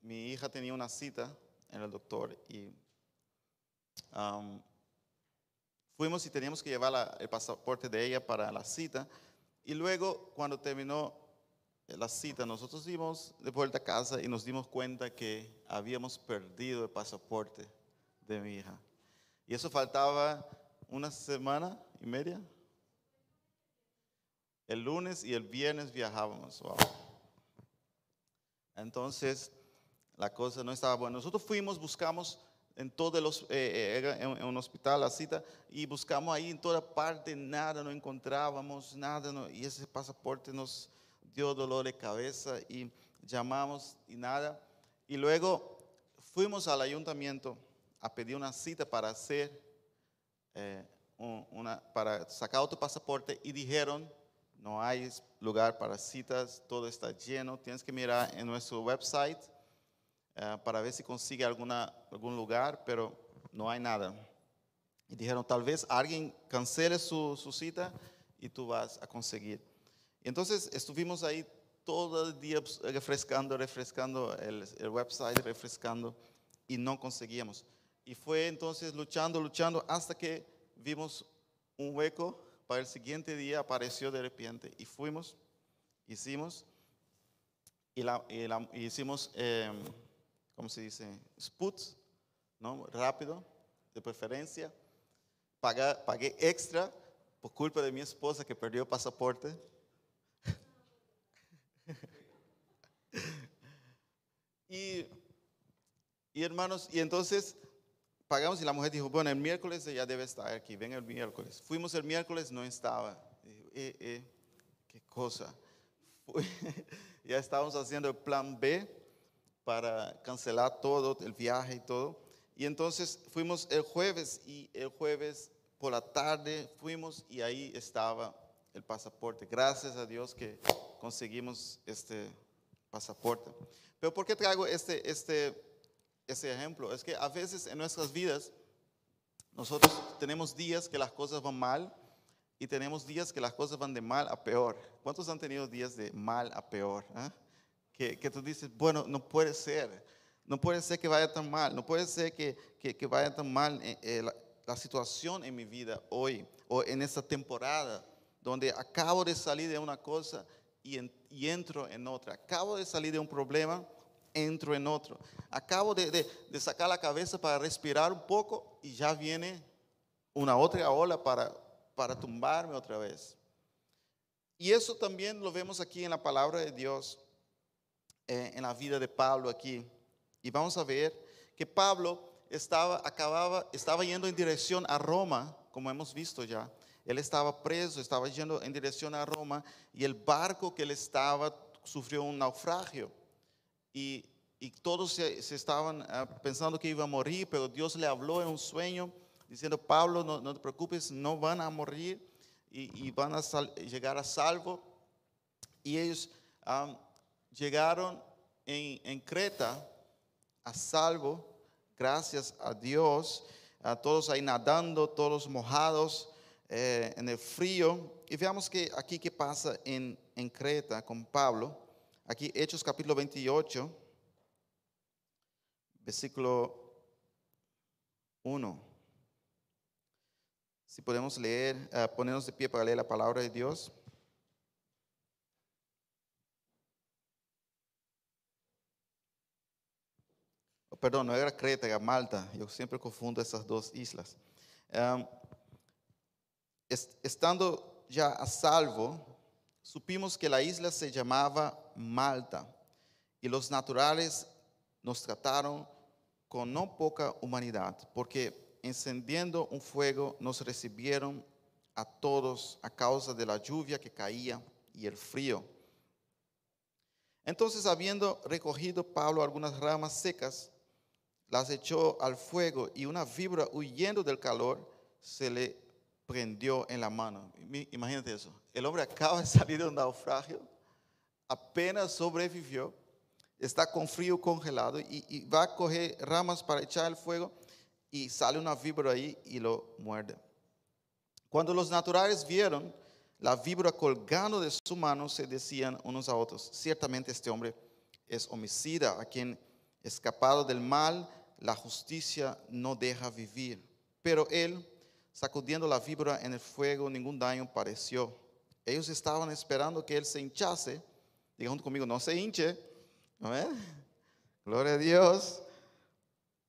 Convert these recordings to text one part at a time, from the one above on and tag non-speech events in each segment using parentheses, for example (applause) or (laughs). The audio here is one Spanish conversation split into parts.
mi hija tenía una cita en el doctor y fuimos y teníamos que llevar el pasaporte de ella para la cita. Y luego, cuando terminó la cita, nosotros íbamos de vuelta a casa y nos dimos cuenta que habíamos perdido el pasaporte de mi hija. Y eso faltaba una semana y media. El lunes y el viernes viajábamos. wow. Entonces, la cosa no estaba buena. Nosotros fuimos, buscamos en todos los, eh, eh, en, en un hospital la cita, y buscamos ahí en toda parte, nada, no encontrábamos nada, no- y ese pasaporte nos dio dolor de cabeza y llamamos y nada. Y luego fuimos al ayuntamiento a pedir una cita para hacer, eh, un- una, para sacar otro pasaporte y dijeron, no hay lugar para citas, todo está lleno, tienes que mirar en nuestro website eh, para ver si consigue algún lugar, pero no hay nada. Y dijeron, tal vez alguien cancele su, cita y tú vas a conseguir. Entonces estuvimos ahí todo el día pues, refrescando, refrescando el, el website, refrescando, y no conseguíamos. Y fue entonces luchando, luchando, hasta que vimos un hueco para el siguiente día, apareció de repente, y fuimos, hicimos, y, la, y la- y hicimos, em, ¿cómo se dice? Sputs, ¿no? Rápido, de preferencia. Paga- pagué extra por culpa de mi esposa que perdió pasaporte. (laughs) y, y hermanos, y entonces pagamos y la mujer dijo, bueno, el miércoles ella debe estar aquí, ven el miércoles. Fuimos el miércoles, no estaba. Eh, eh, qué cosa. Fue- (laughs) ya estábamos haciendo el plan B para cancelar todo, el viaje y todo. Y entonces fuimos el jueves y el jueves por la tarde fuimos y ahí estaba el pasaporte. Gracias a Dios que conseguimos este pasaporte. Pero ¿por qué traigo este, este, este ejemplo? Es que a veces en nuestras vidas nosotros tenemos días que las cosas van mal y tenemos días que las cosas van de mal a peor. ¿Cuántos han tenido días de mal a peor? ah? Que, tú dices, bueno, no puede ser. No puede ser que vaya tan mal. No puede ser que, que- vaya tan mal eh, eh, la, situación en mi vida hoy o en esta temporada donde acabo de salir de una cosa y entro en otra. Acabo de salir de un problema, entro en otro. Acabo de, de- de sacar la cabeza para respirar un poco y ya viene una otra ola para, para tumbarme otra vez. Y eso también lo vemos aquí en la palabra de Dios, eh, en la vida de Pablo aquí. Y vamos a ver que Pablo estaba, acababa, estaba yendo en dirección a Roma, como hemos visto ya. Él estaba preso, estaba yendo en dirección a Roma y el barco que él estaba sufrió un naufragio. Y, todos se, estaban ah, pensando que iba a morir, pero Dios le habló en un sueño diciendo, Pablo, no, te preocupes, no van a morir y, van a llegar a salvo. Y ellos am, llegaron en, Creta a salvo, gracias a Dios, a todos ahí nadando, todos mojados eh, en el frío. Y veamos que aquí qué pasa en Creta con Pablo. Aquí Hechos capítulo 28, versículo 1. Si podemos leer, eh, ponernos de pie para leer la palabra de Dios. Oh, Perdón, no era Creta, era Malta. Yo siempre confundo esas dos islas. Est- estando ya a salvo, supimos que la isla se llamaba Malta y los naturales nos trataron con no poca humanidad, porque encendiendo un fuego nos recibieron a todos a causa de la lluvia que caía y el frío. Entonces, habiendo recogido Pablo algunas ramas secas, las echó al fuego y una víbora huyendo del calor se le prendió en la mano. Imagínate eso. El hombre acaba de salir de un naufragio, apenas sobrevivió, está con frío congelado y, y va a coger ramas para echar al fuego y sale una víbora ahí y lo muerde. Cuando los naturales vieron la víbora colgando de su mano, se decían unos a otros, ciertamente este hombre es homicida, a quien escapado del mal, la justicia no deja vivir. Pero él, sacudiendo la víbora en el fuego, ningún daño pareció. Ellos estaban esperando que él se hinchase. Digan conmigo, no se hinche. Gloria a Dios.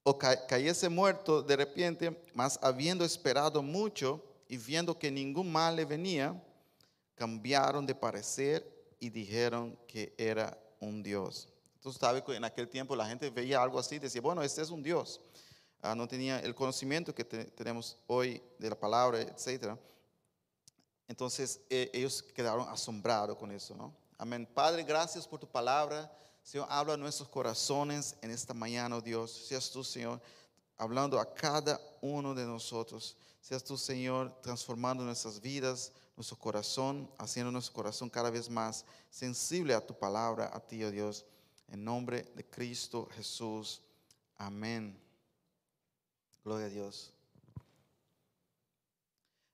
O cayese muerto de repente, mas habiendo esperado mucho y viendo que ningún mal le venía, cambiaron de parecer y dijeron que era un Dios. Entonces, sabe que en aquel tiempo la gente veía algo así, decía, bueno, este es un Dios. Ah, no tenía el conocimiento que tenemos hoy de la palabra, etc. Entonces, e, ellos quedaron asombrados con eso, ¿no? Amén. Padre, gracias por tu palabra. Señor, habla a nuestros corazones en esta mañana, oh Dios. Seas tú, Señor, hablando a cada uno de nosotros. Seas tú, Señor, transformando nuestras vidas, nuestro corazón, haciendo nuestro corazón cada vez más sensible a tu palabra, a ti, oh Dios. En nombre de Cristo Jesús. Amén. Gloria a Dios.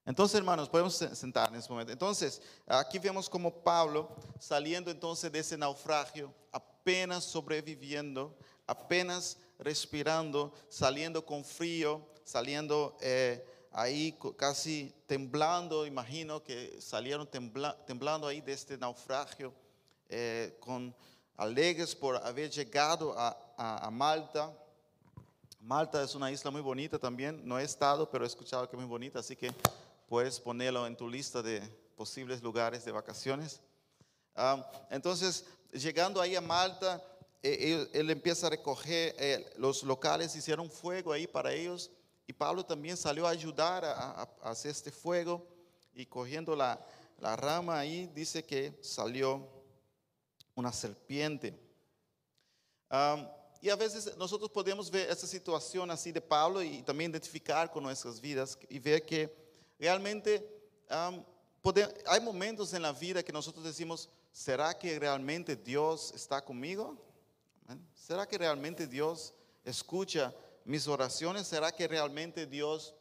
Entonces, hermanos, podemos sentar en este momento. Entonces, aquí vemos como Pablo saliendo entonces de ese naufragio, apenas sobreviviendo, apenas respirando, saliendo con frío, saliendo eh, ahí casi temblando, imagino que salieron temblando ahí de este naufragio, eh, con alegres por haber llegado a, Malta. Malta es una isla muy bonita también, no he estado, pero he escuchado que es muy bonita, así que puedes ponerlo en tu lista de posibles lugares de vacaciones. Ah, entonces, llegando ahí a Malta, eh, él, empieza a recoger, eh, los locales hicieron fuego ahí para ellos y Pablo también salió a ayudar a, hacer este fuego y cogiendo la, la, rama ahí dice que salió una serpiente. Y a veces nosotros podemos ver esta situación así de Pablo y también identificar con nuestras vidas y ver que realmente hay momentos en la vida que nosotros decimos, ¿será que realmente Dios está conmigo? ¿Será que realmente Dios escucha mis oraciones? ¿Será que realmente Dios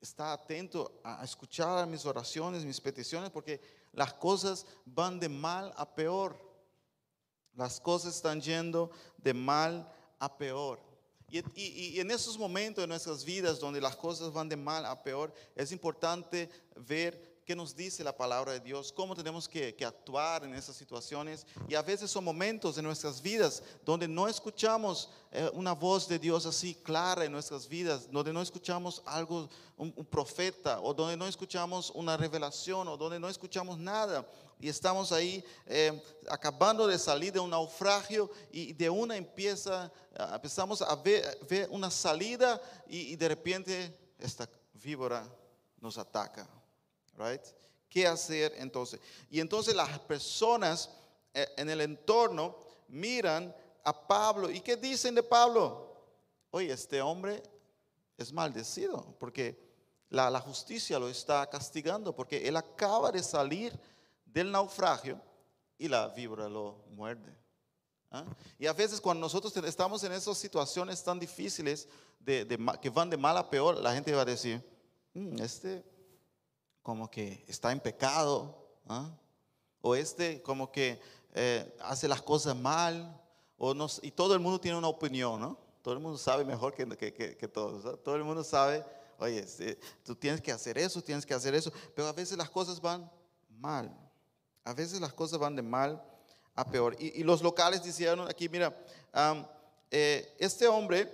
está atento a escuchar mis oraciones, mis peticiones? Porque las cosas van de mal a peor. Las cosas están yendo de mal a peor. Y, en esos momentos de nuestras vidas donde las cosas van de mal a peor, es importante ver qué nos dice la palabra de Dios, cómo tenemos que, actuar en esas situaciones. Y a veces son momentos de nuestras vidas donde no escuchamos eh, una voz de Dios así clara en nuestras vidas, donde no escuchamos algo, un, profeta, o donde no escuchamos una revelación, o donde no escuchamos nada y estamos ahí eh, acabando de salir de un naufragio y de una empieza, ah, empezamos a ver, una salida y, de repente esta víbora nos ataca. Right? ¿Qué hacer entonces? Y entonces las personas eh, en el entorno miran a Pablo y ¿qué dicen de Pablo? Oye, este hombre es maldecido porque la, la justicia lo está castigando porque él acaba de salir del naufragio y la víbora lo muerde. ¿ah? Y a veces cuando nosotros estamos en esas situaciones tan difíciles de, que van de mal a peor, la gente va a decir, mm, este como que está en pecado, ¿ah? o este como que eh, hace las cosas mal, o no, y todo el mundo tiene una opinión, ¿no? Todo el mundo sabe mejor que, que, que, todos. Todo el mundo sabe, oye, este, tú tienes que hacer eso, tienes que hacer eso, pero a veces las cosas van mal. A veces las cosas van de mal a peor. Y, los locales dijeron aquí, mira, eh, este hombre,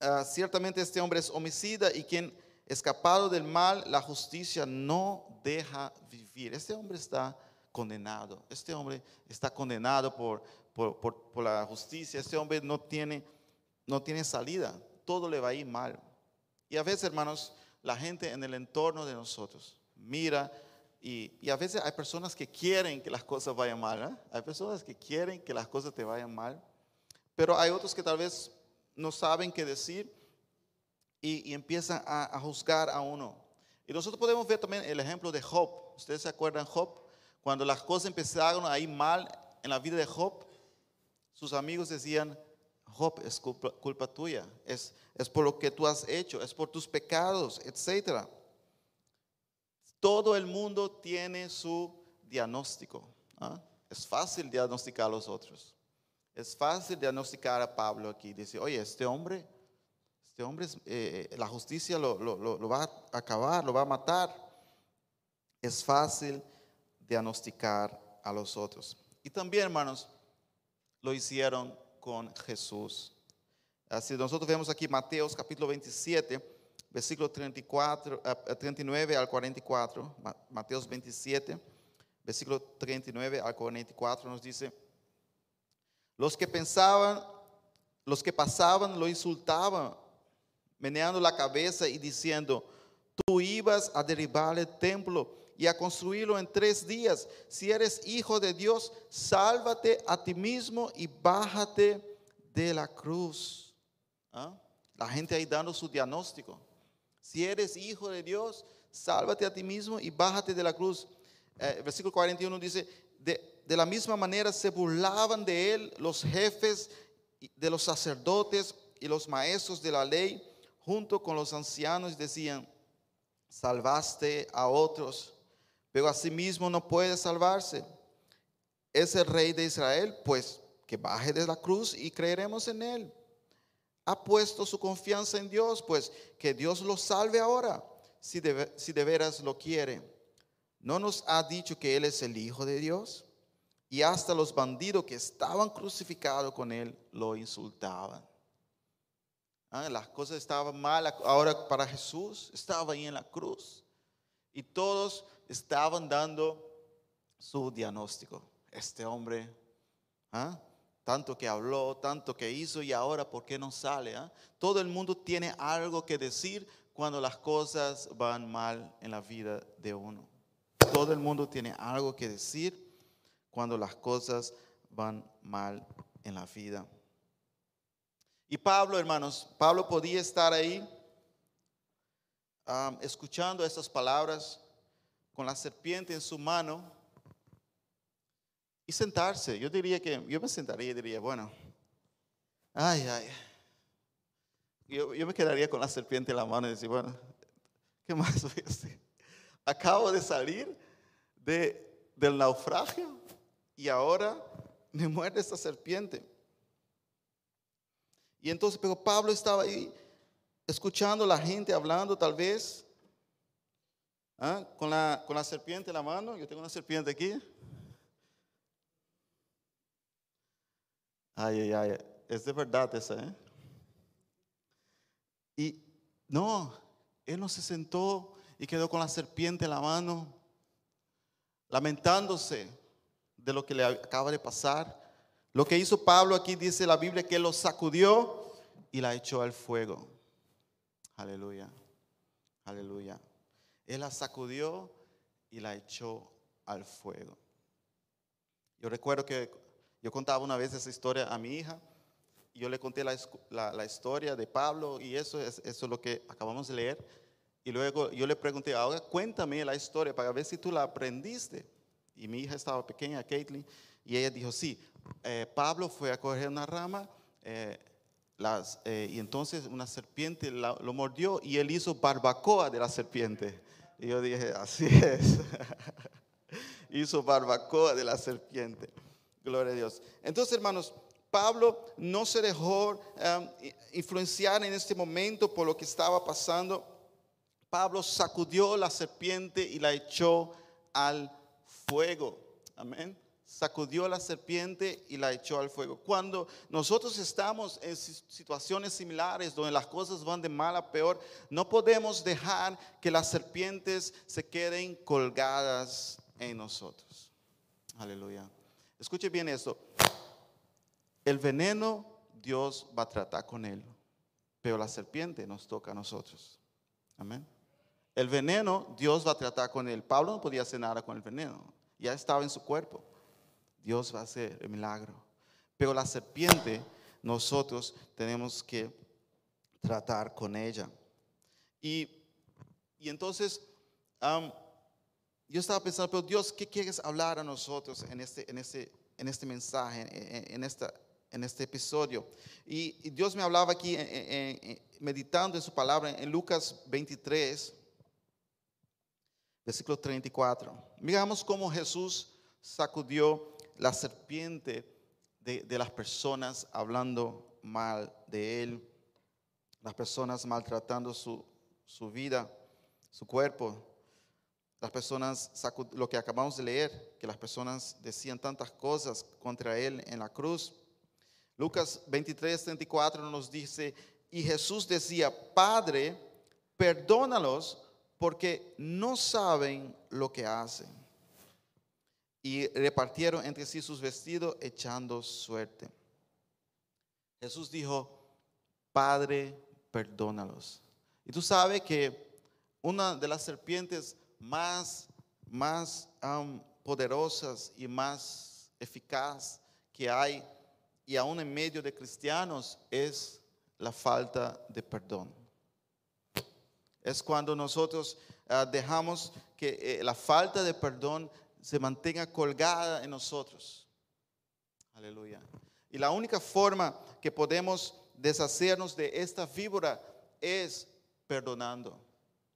ah, ciertamente este hombre es homicida y quien escapado del mal, la justicia no deja vivir. Este hombre está condenado. Este hombre está condenado por, por, por, la justicia. Este hombre no tiene, no tiene salida. Todo le va a ir mal. Y a veces, hermanos, la gente en el entorno de nosotros mira y, a veces hay personas que quieren que las cosas vayan mal. ¿eh? Hay personas que quieren que las cosas te vayan mal. Pero hay otros que tal vez no saben qué decir y, empiezan a, juzgar a uno. Y nosotros podemos ver también el ejemplo de Job. ¿Ustedes se acuerdan Job? Cuando las cosas empezaron a ir mal en la vida de Job, sus amigos decían, Job, es culpa, tuya, es, es por lo que tú has hecho, es por tus pecados, etcétera. Todo el mundo tiene su diagnóstico. ¿ah? es fácil diagnosticar a los otros. Es fácil diagnosticar a Pablo aquí. Dice, oye, este hombre, este hombre, eh, la justicia lo, lo va a acabar, lo va a matar. Es fácil diagnosticar a los otros. Y también, hermanos, lo hicieron con Jesús. Así nosotros vemos aquí Mateos capítulo 27, versículo 34, 39 eh, al 44. Mateos 27, versículo 39 al 44 nos dice, los que pensaban, los que pasaban lo insultaban, meneando la cabeza y diciendo, tú ibas a derribar el templo y a construirlo en tres días. Si eres hijo de Dios, sálvate a ti mismo y bájate de la cruz. ¿Ah? La gente ahí dando su diagnóstico. Si eres hijo de Dios, sálvate a ti mismo y bájate de la cruz. Eh, versículo 41 dice, de, de la misma manera se burlaban de él los jefes de los sacerdotes y los maestros de la ley, junto con los ancianos, decían, salvaste a otros pero asimismo no puede salvarse. Es el rey de Israel, pues que baje de la cruz y creeremos en él. Ha puesto su confianza en Dios, pues que Dios lo salve ahora, si de, si de veras lo quiere. ¿No nos ha dicho que Él es el Hijo de Dios? Y hasta los bandidos que estaban crucificados con Él lo insultaban. Ah, las cosas estaban mal ahora para Jesús, estaba ahí en la cruz. Y todos estaban dando su diagnóstico. Este hombre, ¿ah? tanto que habló, tanto que hizo y ahora, ¿por qué no sale? Ah? Todo el mundo tiene algo que decir cuando las cosas van mal en la vida de uno. Todo el mundo tiene algo que decir cuando las cosas van mal en la vida. Y Pablo, hermanos, Pablo podía estar ahí ah, escuchando estas palabras con la serpiente en su mano y sentarse. Yo diría que, yo me sentaría y diría, bueno, ay, ay. Yo, me quedaría con la serpiente en la mano y decir, bueno, ¿qué más voy a hacer? Acabo de salir de, del naufragio y ahora me muerde esta serpiente. Y entonces, pero Pablo estaba ahí escuchando a la gente hablando tal vez ¿Ah? Con, la, con la serpiente en la mano. Yo tengo una serpiente aquí. Ay, ay, ay. Es de verdad esa, ¿eh? Y no, él no se sentó y quedó con la serpiente en la mano, lamentándose de lo que le acaba de pasar. Lo que hizo Pablo aquí dice la Biblia que lo sacudió y la echó al fuego. Aleluya. Aleluya. Él la sacudió y la echó al fuego. Yo recuerdo que yo contaba una vez esa historia a mi hija y yo le conté la, historia de Pablo y eso es, eso lo que acabamos de leer. Y luego yo le pregunté, ahora cuéntame la historia para ver si tú la aprendiste. Y mi hija estaba pequeña, Caitlin, y ella dijo, sí, eh, Pablo fue a coger una rama eh, eh, y entonces una serpiente lo mordió y él hizo barbacoa de la serpiente. Y yo dije, así es. (laughs) Hizo barbacoa de la serpiente. Gloria a Dios. Entonces, hermanos, Pablo no se dejó um, influenciar en este momento por lo que estaba pasando. Pablo sacudió la serpiente y la echó al fuego. Amén sacudió la serpiente y la echó al fuego. Cuando nosotros estamos en situaciones similares donde las cosas van de mal a peor, no podemos dejar que las serpientes se queden colgadas en nosotros. Aleluya. Escuche bien esto. El veneno Dios va a tratar con él, pero la serpiente nos toca a nosotros. Amén. El veneno Dios va a tratar con él. Pablo no podía hacer nada con el veneno, ya estaba en su cuerpo. Dios va a hacer el milagro. Pero la serpiente, nosotros tenemos que tratar con ella. Y, entonces, yo estaba pensando, pero Dios, ¿qué quieres hablar a nosotros en este, en este, en este mensaje, en, esta, en este episodio? Y, Dios me hablaba aquí, meditando en su palabra, en Lucas 23, versículo 34. Miramos cómo Jesús sacudió la serpiente de, las personas hablando mal de él, las personas maltratando su, su vida, su cuerpo, las personas, lo que acabamos de leer, que las personas decían tantas cosas contra él en la cruz. Lucas 23, 34 nos dice, y Jesús decía, Padre, perdónalos porque no saben lo que hacen. Y repartieron entre sí sus vestidos echando suerte. Jesús dijo, Padre, perdónalos. Y tú sabes que una de las serpientes más, más am, poderosas y más eficaz que hay, y aún en medio de cristianos, es la falta de perdón. Es cuando nosotros ah, dejamos que eh, la falta de perdón se mantenga colgada en nosotros. Aleluya. Y la única forma que podemos deshacernos de esta víbora es perdonando.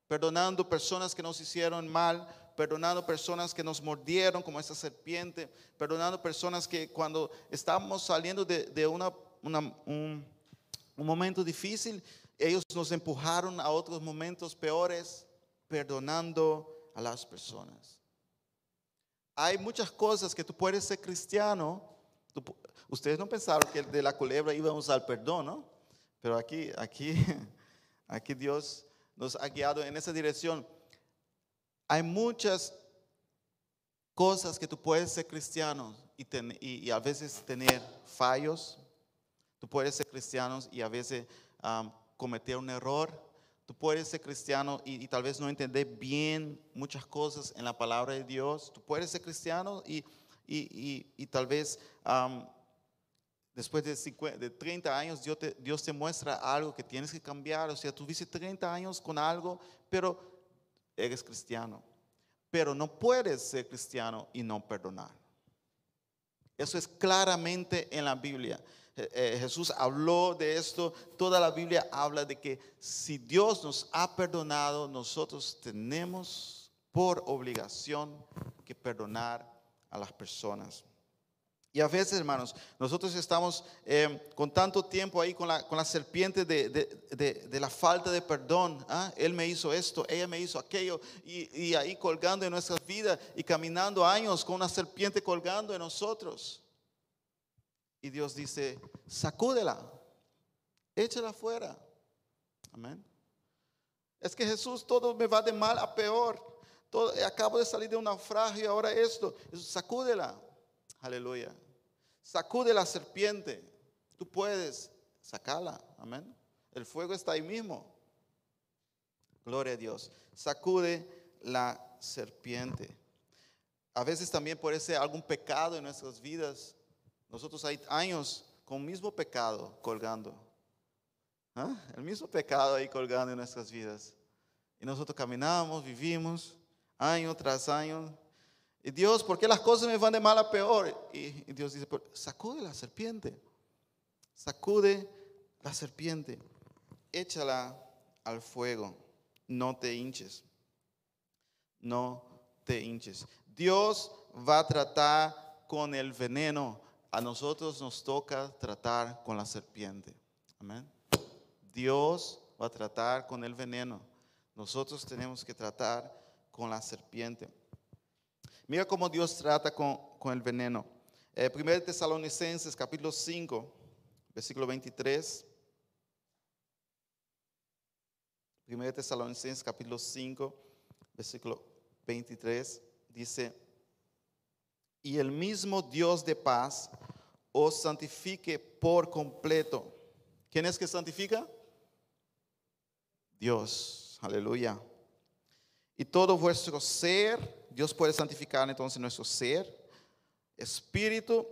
Perdonando personas que nos hicieron mal, perdonando personas que nos mordieron como esa serpiente, perdonando personas que cuando estamos saliendo de, una, una- un, un momento difícil, ellos nos empujaron a otros momentos peores, perdonando a las personas. Hay muchas cosas que tú puedes ser cristiano. ustedes no pensaron que de la culebra íbamos al perdón, ¿no? Pero aquí, aquí, (laughs) aquí Dios nos ha guiado en esa dirección. Hay muchas cosas que tú puedes ser cristiano y, a veces tener fallos. Tú puedes ser cristiano y a veces cometer un error. Tú puedes ser cristiano y, tal vez no entender bien muchas cosas en la palabra de Dios. Tú puedes ser cristiano y, y- y- tal vez después de, 50 de 30 años Dios te, Dios te muestra algo que tienes que cambiar. O sea, tuviste 30 años con algo, pero eres cristiano. Pero no puedes ser cristiano y no perdonar. Eso es claramente en la Biblia. Eh, eh, Jesús habló de esto. Toda la Biblia habla de que si Dios nos ha perdonado, nosotros tenemos por obligación que perdonar a las personas. Y a veces, hermanos, nosotros estamos eh, con tanto tiempo ahí con la, con la serpiente de- de la falta de perdón. ¿ah? Él me hizo esto, ella me hizo aquello. Y, y ahí colgando en nuestras vidas y caminando años con una serpiente colgando en nosotros. Y Dios dice, sacúdela, échala fuera. Amén. Es que Jesús todo me va de mal a peor. Acabo de salir de un naufragio y ahora esto. Sacúdela. Aleluya. Sacude la serpiente. Tú puedes sacarla. Amén. El fuego está ahí mismo. Gloria a Dios. Sacude la serpiente. A veces también puede ser algún pecado en nuestras vidas. Nosotros hay años con el mismo pecado colgando. ¿Ah? El mismo pecado ahí colgando en nuestras vidas. Y nosotros caminamos, vivimos, año tras año. Y Dios, ¿por qué las cosas me van de mal a peor? Y, Dios dice, "Pero sacude la serpiente. Sacude la serpiente. Échala al fuego. No te hinches. No te hinches. Dios va a tratar con el veneno. A nosotros nos toca tratar con la serpiente. Amén. Dios va a tratar con el veneno. Nosotros tenemos que tratar con la serpiente. Mira cómo Dios trata con, con el veneno. Eh, 1 Tesalonicenses capítulo 5, versículo 23. 1 Tesalonicenses capítulo 5, versículo 23, dice, y el mismo Dios de paz os santifique por completo. ¿Quién es que santifica? Dios, aleluya. Y todo vuestro ser, Dios puede santificar entonces nuestro ser, espíritu,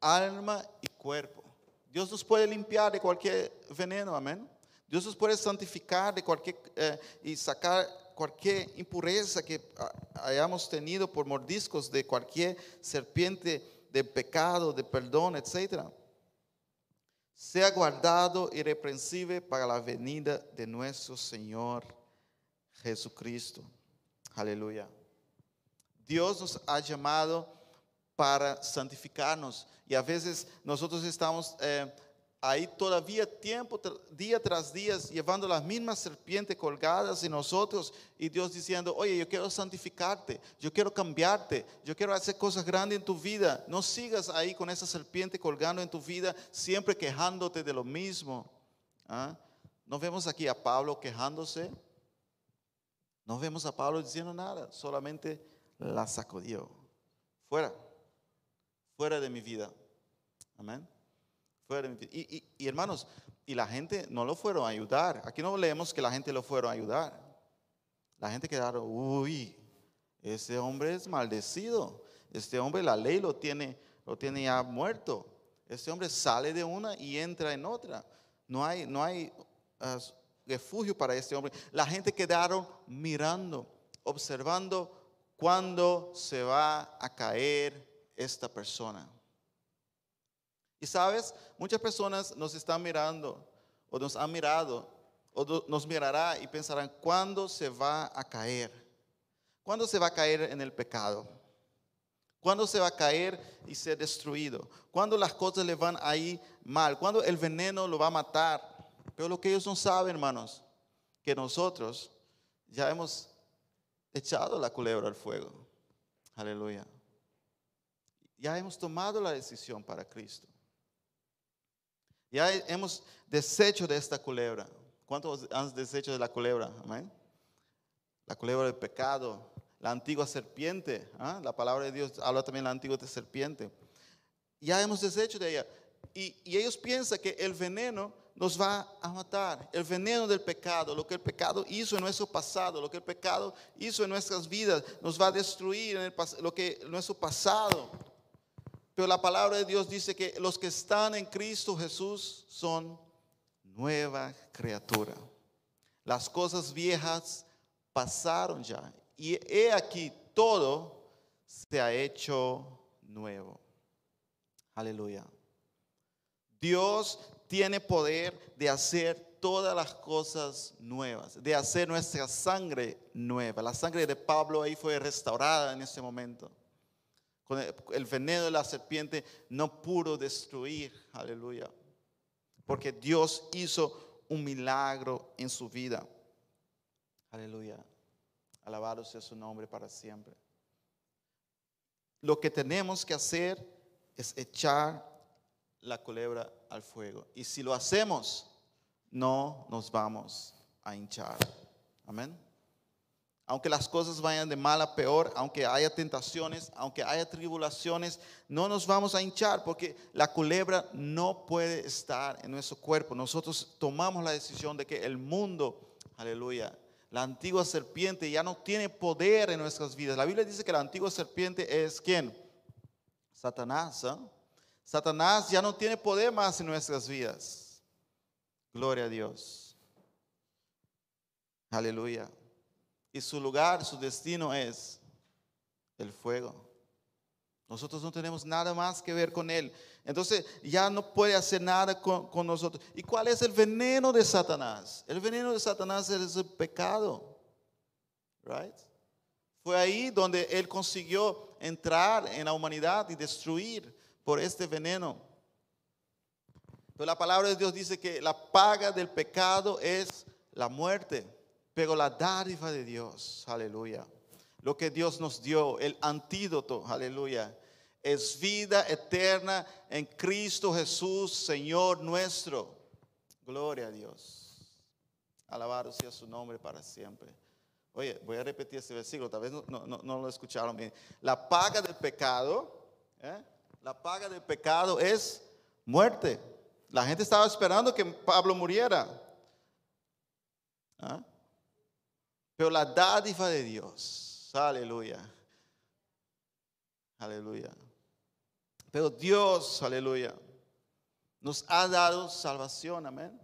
alma y cuerpo. Dios nos puede limpiar de cualquier veneno, amén. Dios nos puede santificar de cualquier eh, y sacar cualquier impureza que ah, hayamos tenido por mordiscos de cualquier serpiente de pecado, de perdón, etcétera sea guardado irreprensible para la venida de nuestro Señor Jesucristo. Aleluya. Dios nos ha llamado para santificarnos. Y a veces nosotros estamos eh, ahí todavía tiempo, día tras día, llevando las mismas serpientes colgadas en nosotros y Dios diciendo, oye, yo quiero santificarte, yo quiero cambiarte, yo quiero hacer cosas grandes en tu vida. No sigas ahí con esa serpiente colgando en tu vida, siempre quejándote de lo mismo. ¿Ah? No vemos aquí a Pablo quejándose. No vemos a Pablo diciendo nada, solamente la sacudió. Fuera, fuera de mi vida. Amén. Y, hermanos, y la gente no lo fueron a ayudar. Aquí no leemos que la gente lo fueron a ayudar. La gente quedaron, uy, ese hombre es maldecido. Este hombre la ley lo tiene, lo tiene ya muerto. Este hombre sale de una y entra en otra. No hay, no hay uh, refugio para este hombre. La gente quedaron mirando, observando cuándo se va a caer esta persona. Y sabes, muchas personas nos están mirando o nos han mirado o nos mirará y pensarán, ¿cuándo se va a caer? ¿Cuándo se va a caer en el pecado? ¿Cuándo se va a caer y ser destruido? ¿Cuándo las cosas le van a ir mal? ¿Cuándo el veneno lo va a matar? Pero lo que ellos no saben, hermanos, que nosotros ya hemos echado la culebra al fuego. Aleluya. Ya hemos tomado la decisión para Cristo. Ya hemos deshecho de esta culebra. ¿Cuántos han deshecho de la culebra? Amén. La culebra del pecado, la antigua serpiente. ¿ah? La palabra de Dios habla también de la antigua serpiente. Ya hemos deshecho de ella. Y, y ellos piensan que el veneno nos va a matar. El veneno del pecado, lo que el pecado hizo en nuestro pasado, lo que el pecado hizo en nuestras vidas, nos va a destruir en lo que nuestro pasado. Pero la palabra de Dios dice que los que están en Cristo Jesús son nueva criatura. Las cosas viejas pasaron ya. Y he aquí todo se ha hecho nuevo. Aleluya. Dios tiene poder de hacer todas las cosas nuevas, de hacer nuestra sangre nueva. La sangre de Pablo ahí fue restaurada en ese momento. Con el, veneno de la serpiente no pudo destruir, aleluya, porque Dios hizo un milagro en su vida. Aleluya. Alabado sea su nombre para siempre. Lo que tenemos que hacer es echar la culebra al fuego. Y si lo hacemos, no nos vamos a hinchar. Amén. Aunque las cosas vayan de mal a peor, aunque haya tentaciones, aunque haya tribulaciones, no nos vamos a hinchar porque la culebra no puede estar en nuestro cuerpo. Nosotros tomamos la decisión de que el mundo, aleluya, la antigua serpiente ya no tiene poder en nuestras vidas. La Biblia dice que la antigua serpiente es quién? Satanás. ¿eh? Satanás ya no tiene poder más en nuestras vidas. Gloria a Dios. Aleluya. Y su lugar, su destino es el fuego. Nosotros no tenemos nada más que ver con él. Entonces ya no puede hacer nada con, nosotros. ¿Y cuál es el veneno de Satanás? El veneno de Satanás es el pecado. Right? Fue ahí donde él consiguió entrar en la humanidad y destruir por este veneno. Pero la palabra de Dios dice que la paga del pecado es la muerte, pero la dádiva de Dios, aleluya, lo que Dios nos dio, el antídoto, aleluya, es vida eterna en Cristo Jesús, Señor nuestro. Gloria a Dios. Alabado sea su nombre para siempre. Oye, voy a repetir este versículo, tal vez no, lo escucharon bien. La paga del pecado, ¿eh? La paga del pecado es muerte. La gente estaba esperando que Pablo muriera. ¿Ah? Pero la dádiva de Dios, aleluya, aleluya. Pero Dios, aleluya, nos ha dado salvación, amén.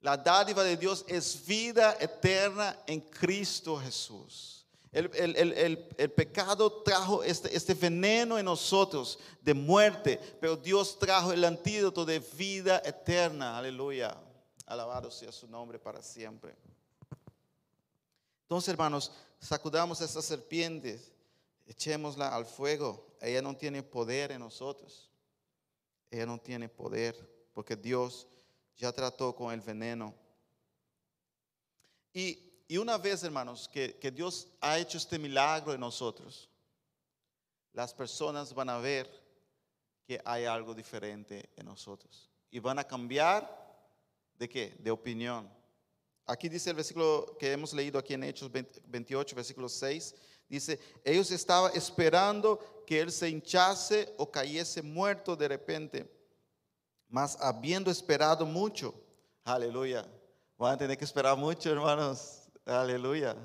La dádiva de Dios es vida eterna en Cristo Jesús. El, pecado trajo este, este, veneno en nosotros de muerte, pero Dios trajo el antídoto de vida eterna. Aleluya. Alabado sea su nombre para siempre. Entonces, hermanos, sacudamos esas serpientes echémosla al fuego. Ella no tiene poder en nosotros. Ella no tiene poder porque Dios ya trató con el veneno. Y, una vez, hermanos, que, que Dios ha hecho este milagro en nosotros, las personas van a ver que hay algo diferente en nosotros. Y van a cambiar de qué? De opinión. Aquí dice el versículo que hemos leído aquí en Hechos 28, versículo 6. Dice, ellos estaban esperando que él se hinchase o cayese muerto de repente. Mas habiendo esperado mucho, aleluya. Van a tener que esperar mucho, hermanos. Aleluya.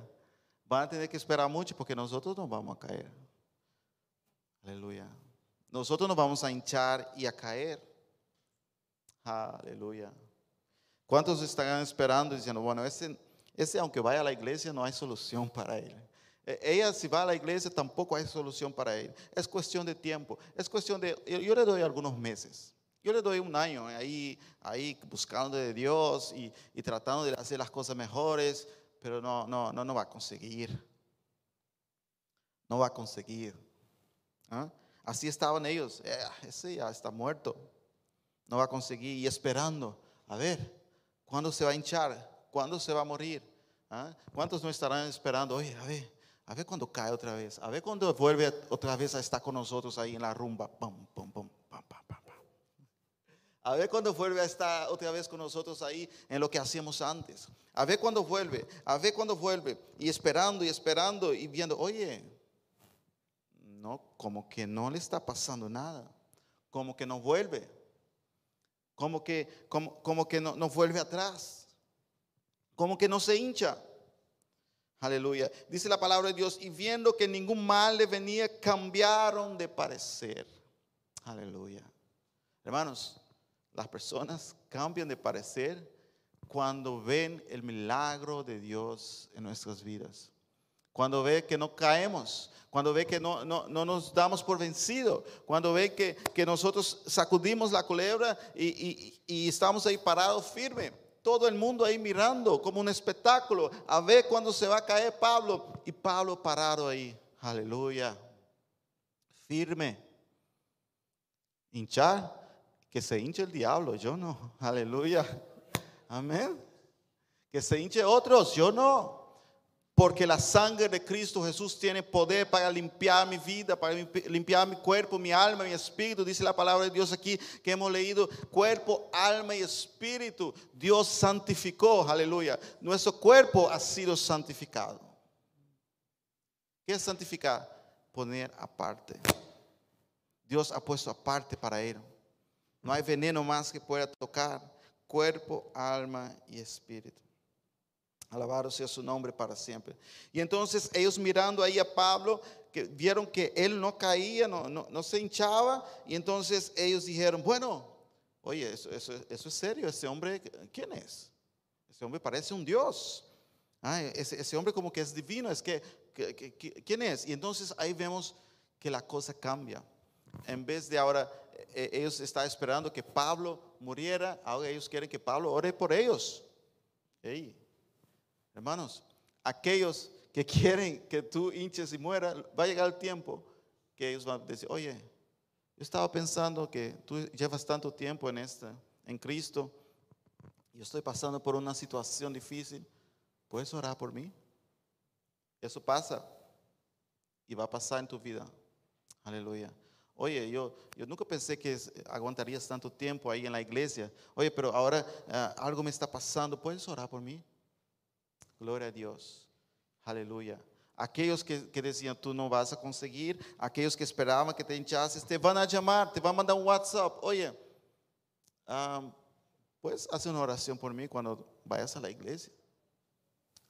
Van a tener que esperar mucho porque nosotros no vamos a caer. Aleluya. Nosotros nos vamos a hinchar y a caer. Aleluya. ¿Cuántos estarán esperando diciendo, bueno, ese, ese aunque vaya a la iglesia no hay solución para él? E, ella si va a la iglesia tampoco hay solución para él. Es cuestión de tiempo. Es cuestión de, yo le doy algunos meses. Yo le doy un año ahí, ahí buscando de Dios y, y tratando de hacer las cosas mejores, pero no, no, no, no va a conseguir. No va a conseguir. ¿Ah? Así estaban ellos. Eh, ese ya está muerto. No va a conseguir y esperando. A ver, ¿Cuándo se va a hinchar? ¿Cuándo se va a morir? ¿Ah? ¿Cuántos no estarán esperando? Oye, a ver, a ver cuando cae otra vez. A ver cuando vuelve otra vez a estar con nosotros ahí en la rumba. A ver cuando vuelve a estar otra vez con nosotros ahí en lo que hacíamos antes. A ver cuando vuelve. A ver cuando vuelve. Y esperando y esperando y viendo, oye, no, como que no le está pasando nada. Como que no vuelve como que, que no, no vuelve atrás, como que no se hincha. Aleluya. Dice la palabra de Dios, y viendo que ningún mal le venía, cambiaron de parecer. Aleluya. Hermanos, las personas cambian de parecer cuando ven el milagro de Dios en nuestras vidas. Cuando ve que no caemos, cuando ve que no, no, nos damos por vencido, cuando ve que, que nosotros sacudimos la culebra y, y, estamos ahí parados firme. Todo el mundo ahí mirando como un espectáculo, a ver cuándo se va a caer Pablo. Y Pablo parado ahí, aleluya, firme. Hinchar, que se hinche el diablo, yo no, (laughs) aleluya, amén. Que se hinche otros, yo no. Porque la sangre de Cristo Jesús tiene poder para limpiar mi vida, para limpiar mi cuerpo, mi alma, mi espíritu. Dice la palabra de Dios aquí que hemos leído, cuerpo, alma y espíritu. Dios santificó, aleluya. Nuestro cuerpo ha sido santificado. ¿Qué es santificar? Poner aparte. Dios ha puesto aparte para él. No hay veneno más que pueda tocar cuerpo, alma y espíritu. Alabado sea su nombre para siempre. Y entonces ellos mirando ahí a Pablo, que vieron que él no caía, no, se hinchaba, y entonces ellos dijeron, bueno, oye, eso, es serio, ese hombre, ¿quién es? Ese hombre parece un Dios. Ah, ese, hombre como que es divino, es que, ¿quién es? Y entonces ahí vemos que la cosa cambia. En vez de ahora, eh, ellos están esperando que Pablo muriera, ahora ellos quieren que Pablo ore por ellos. Hey, Hermanos, aquellos que (laughs) quieren que tú hinches y mueras, va a llegar el tiempo que ellos van a decir, oye, yo estaba pensando que tú llevas tanto tiempo en esta, en Cristo, yo estoy pasando por una situación difícil, ¿puedes orar por mí? Eso pasa y va a pasar en tu vida. Aleluya. Oye, yo, yo nunca pensé que aguantarías tanto tiempo ahí en la iglesia. Oye, pero ahora ah, algo me está pasando. ¿Puedes orar por mí? Gloria a Dios. Aleluya. Aquellos que, decían, tú no vas a conseguir, aquellos que esperaban que te hinchases, te van a llamar, te van a mandar un WhatsApp. Oye, puedes hacer una oración por mí cuando vayas a la iglesia.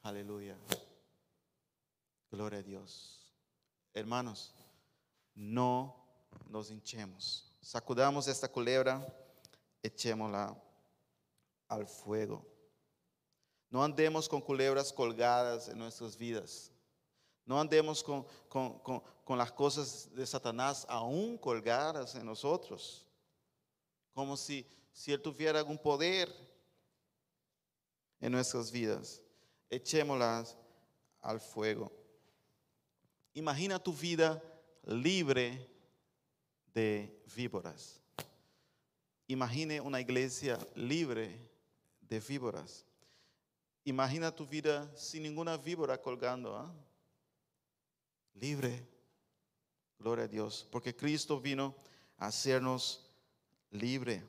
Aleluya. Gloria a Dios. Hermanos, no nos hinchemos. Sacudamos esta culebra, echémosla al fuego. No andemos con culebras colgadas en nuestras vidas. No andemos con, las cosas de Satanás aún colgadas en nosotros. Como si, si Él tuviera algún poder en nuestras vidas. Echémoslas al fuego. Imagina tu vida libre de víboras. Imagine una iglesia libre de víboras. Imagina tu vida sin ninguna víbora colgando. ¿ah? Libre. Gloria a Dios. Porque Cristo vino a hacernos libre.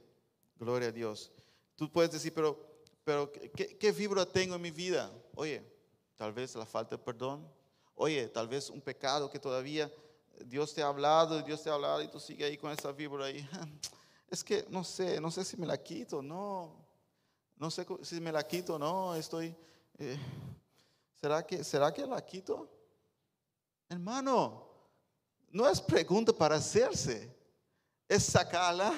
Gloria a Dios. Tú puedes decir, pero, pero ¿qué, qué víbora tengo en mi vida? Oye, tal vez la falta de perdón. Oye, tal vez un pecado que todavía Dios te ha hablado, Dios te ha hablado y tú sigues ahí con esa víbora ahí. (laughs) Es que no sé, no sé si me la quito, no. No sé si me la quito, no. Estoy. Eh, ¿será, que, ¿Será que la quito? Hermano, no es pregunta para hacerse, es sacarla.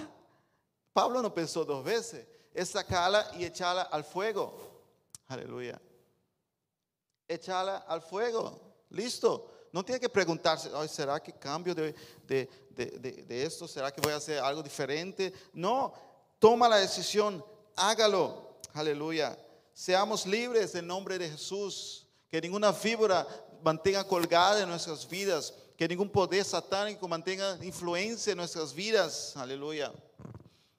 Pablo no pensó dos veces, es sacarla y echarla al fuego. Aleluya. Echarla al fuego. Listo. No tiene que preguntarse, ¿será que cambio de, de, esto? ¿Será que voy a hacer algo diferente? No, toma la decisión, hágalo. Aleluya. Seamos libres en nombre de Jesús. Que ninguna fibra mantenga colgada en nuestras vidas. Que ningún poder satánico mantenga influencia en nuestras vidas. Aleluya.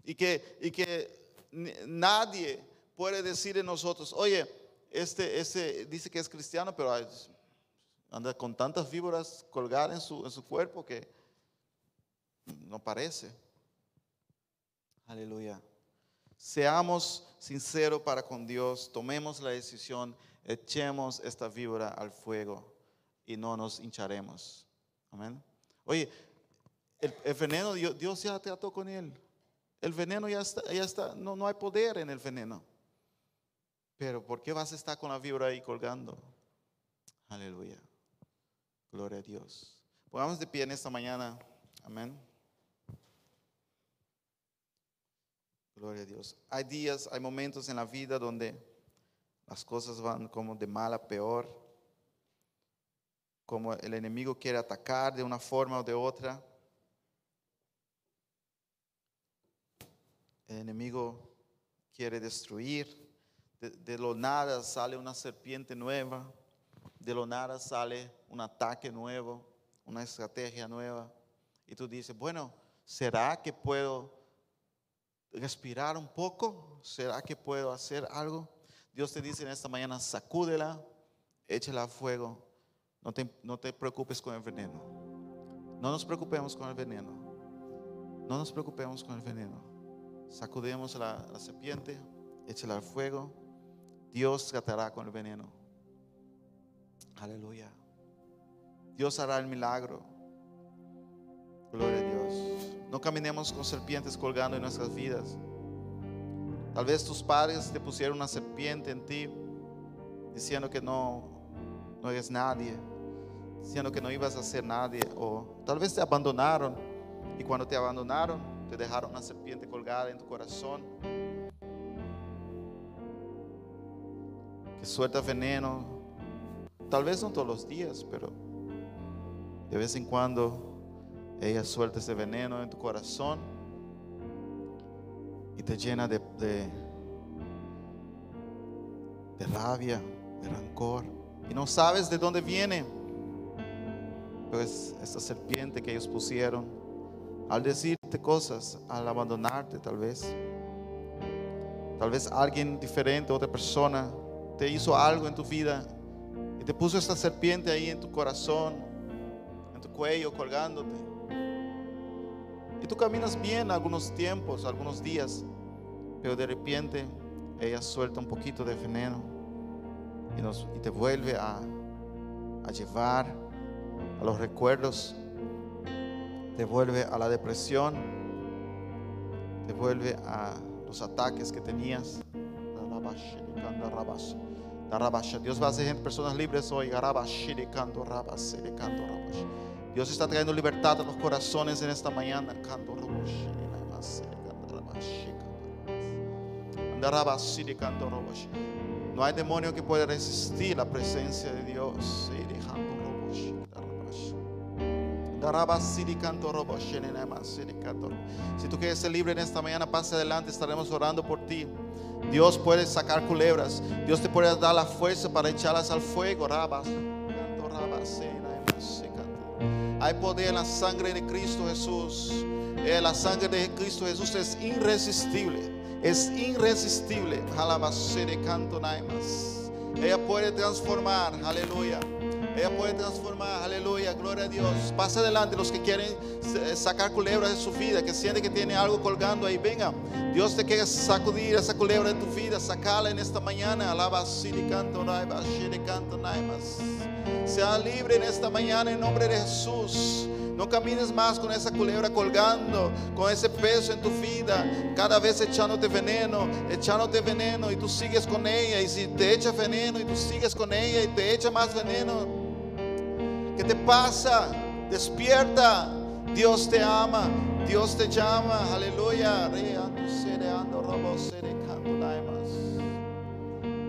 Y que, y que nadie puede decir de nosotros, oye, este, este dice que es cristiano, pero anda con tantas víboras colgadas en su, en su cuerpo que no parece. Aleluya. Seamos sinceros para con Dios, tomemos la decisión, echemos esta víbora al fuego y no nos hincharemos. Amén. Oye, el, veneno, Dios, Dios, ya trató con él. El veneno ya está, ya está no, no hay poder en el veneno. Pero ¿por qué vas a estar con la víbora ahí colgando? Aleluya. Gloria a Dios. Pongamos de pie en esta mañana. Amén. Gloria a Dios. Hay días, hay momentos en la vida donde las cosas van como de mal a peor. Como el enemigo quiere atacar de una forma o de otra. El enemigo quiere destruir. De, de lo nada sale una serpiente nueva de lo nada sale un ataque nuevo, una estrategia nueva. Y tú dices, bueno, ¿será que puedo respirar un poco? ¿Será que puedo hacer algo? Dios te dice en esta mañana, sacúdela, échala a fuego. No te, no te preocupes con el veneno. No nos preocupemos con el veneno. No nos preocupemos con el veneno. Sacudemos la, la serpiente, échala al fuego. Dios tratará con el veneno. Aleluya. Dios hará el milagro. Gloria a Dios. No caminemos con serpientes colgando en nuestras vidas. Tal vez tus padres te pusieron una serpiente en ti, diciendo que no, no eres nadie, diciendo que no ibas a ser nadie, o tal vez te abandonaron y cuando te abandonaron te dejaron una serpiente colgada en tu corazón que suelta veneno, Tal vez no todos los días, pero de vez en cuando ella suelta ese veneno en tu corazón y te llena de, de, rabia, de rancor. Y no sabes de dónde viene. Pues esta serpiente que ellos pusieron al decirte cosas, al abandonarte tal vez. Tal vez alguien diferente, otra persona, te hizo algo en tu vida te puso esta serpiente ahí en tu corazón, en tu cuello, colgándote. Y tú caminas bien algunos tiempos, algunos días, pero de repente ella suelta un poquito de veneno y, te vuelve a, a llevar a los recuerdos, te vuelve a la depresión, te vuelve a los ataques que tenías. Dios va a hacer personas libres hoy. Dios está trayendo libertad a los corazones en esta mañana. No hay demonio que pueda resistir la presencia de Dios. Si tú quieres ser libre en esta mañana, pase adelante, estaremos orando por ti. Dios puede sacar culebras. Dios te puede dar la fuerza para echarlas al fuego. Hay poder en la sangre de Cristo Jesús. Eh, la sangre de Cristo Jesús es irresistible. Es irresistible. Alabacere canto naimas. Ella puede transformar. Aleluya. Ella puede transformar, aleluya, gloria a Dios. Pasa adelante los que quieren eh, sacar culebras de su vida, que sienten que tiene algo colgando ahí. Venga, Dios te quiere sacudir esa culebra de tu vida, sacarla en esta mañana. Alaba, canto, canto, naimas. Sea libre en esta mañana en nombre de Jesús. No camines más con esa culebra colgando, con ese peso en tu vida, cada vez echándote veneno, echándote veneno y tú sigues con ella. Y si te echa veneno y tú sigues con ella y te echa más veneno, ¿Qué te pasa? Despierta. Dios te ama. Dios te llama. Aleluya.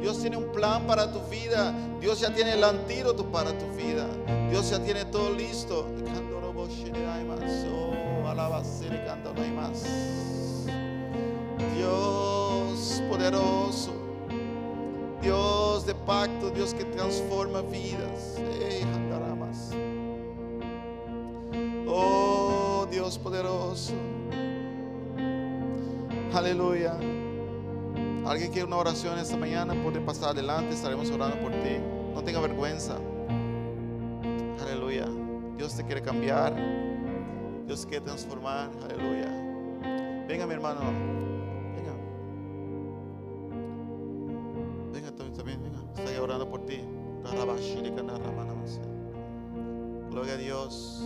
Dios tiene un plan para tu vida. Dios ya tiene el antídoto para tu vida. Dios ya tiene todo listo. Dios poderoso. Dios de pacto, Dios que transforma vidas. Oh Dios poderoso. Aleluya. Alguien quiere una oración esta mañana, puede pasar adelante, estaremos orando por ti. No tenga vergüenza. Aleluya. Dios te quiere cambiar. Dios te quiere transformar. Aleluya. Venga mi hermano. Venga. Venga también, venga. Estoy orando por ti. Gloria a Dios.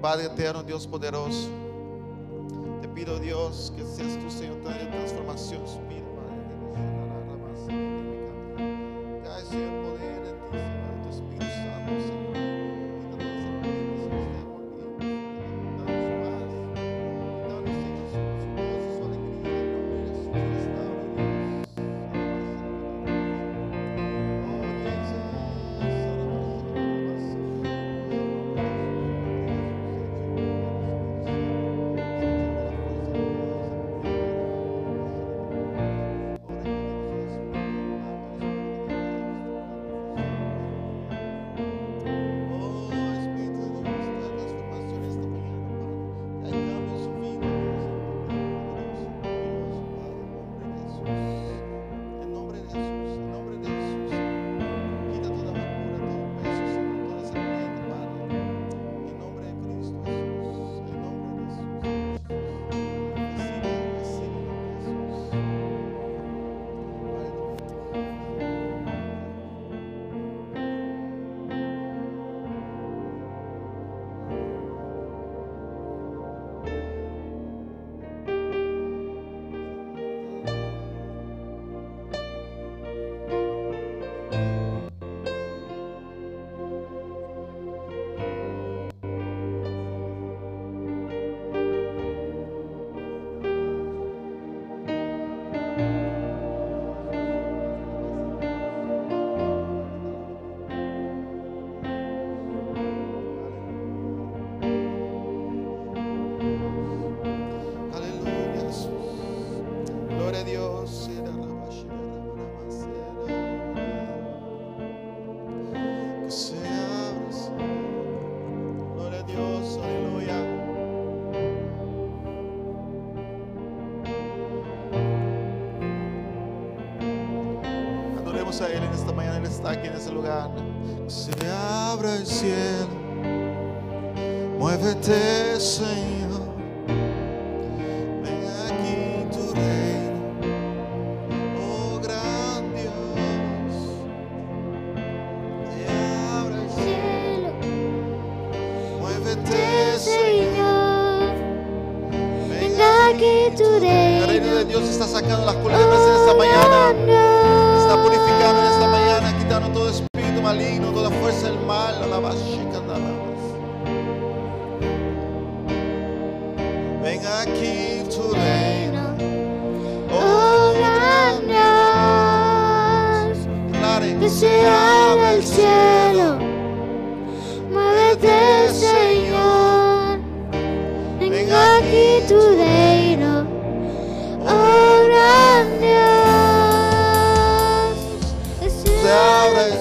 Padre eterno, Dios poderoso, pido Dios que seas tu Señor, trae transformación su vida. A Él en esta mañana, Él está aquí en ese lugar. Se abre el cielo, muévete, Señor. Dios está